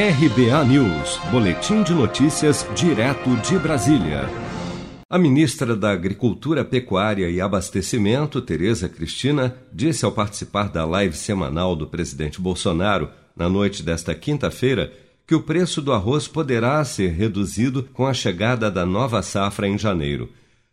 RBA News, Boletim de Notícias, direto de Brasília. A ministra da Agricultura, Pecuária e Abastecimento, Tereza Cristina, disse ao participar da live semanal do presidente Bolsonaro, na noite desta quinta-feira, que o preço do arroz poderá ser reduzido com a chegada da nova safra em janeiro.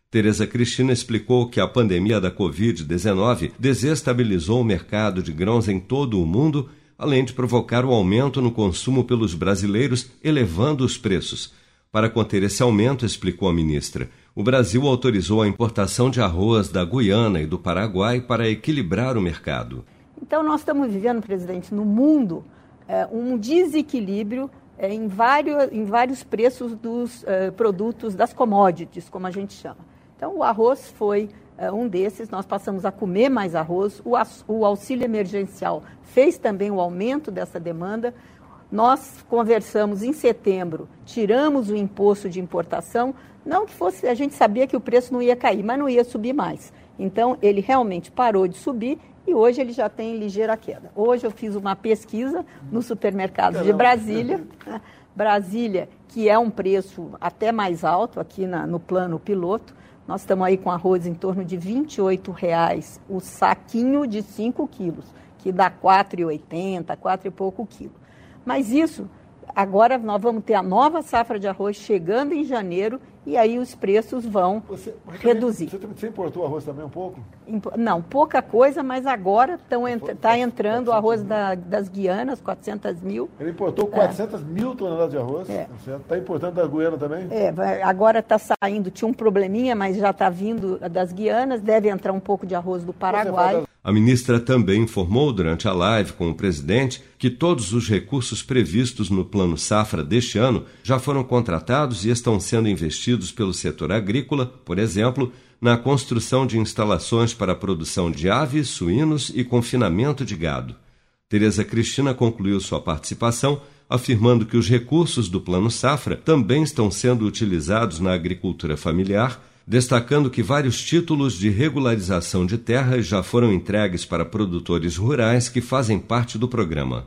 Tereza Cristina explicou que a pandemia da Covid-19 desestabilizou o mercado de grãos em todo o mundo além de provocar o aumento no consumo pelos brasileiros, elevando os preços. Para conter esse aumento, explicou a ministra, o Brasil autorizou a importação de arroz da Guiana e do Paraguai para equilibrar o mercado. Então, nós estamos vivendo, presidente, no mundo é, um desequilíbrio é, em, vários, em vários preços dos é, produtos, das commodities, como a gente chama. Então, o arroz foi um desses, nós passamos a comer mais arroz. O, o auxílio emergencial fez também o aumento dessa demanda. Nós conversamos em setembro, tiramos o imposto de importação, não que fosse, a gente sabia que o preço não ia cair, mas não ia subir mais. Então, ele realmente parou de subir e hoje ele já tem ligeira queda. Hoje eu fiz uma pesquisa no supermercado de Brasília. Brasília, que é um preço até mais alto aqui na, no plano piloto, nós estamos aí com arroz em torno de R$ 28,00 o saquinho de 5 quilos, que dá R$ 4,80, 4 e pouco quilo. Mas isso Agora nós vamos ter a nova safra de arroz chegando em janeiro e aí os preços vão você, você reduzir. Também, você, importou arroz também um pouco? Não, pouca coisa, mas agora está entrando o arroz da, das Guianas, 400 mil. Ele importou 400 é. mil toneladas de arroz? Está é. Tá importando da Guiana também? É, agora está saindo, tinha um probleminha, mas já está vindo das Guianas, deve entrar um pouco de arroz do Paraguai. A ministra também informou durante a live com o presidente que todos os recursos previstos no Plano Safra deste ano já foram contratados e estão sendo investidos pelo setor agrícola, por exemplo, na construção de instalações para a produção de aves, suínos e confinamento de gado. Tereza Cristina concluiu sua participação afirmando que os recursos do Plano Safra também estão sendo utilizados na agricultura familiar destacando que vários títulos de regularização de terras já foram entregues para produtores rurais que fazem parte do programa.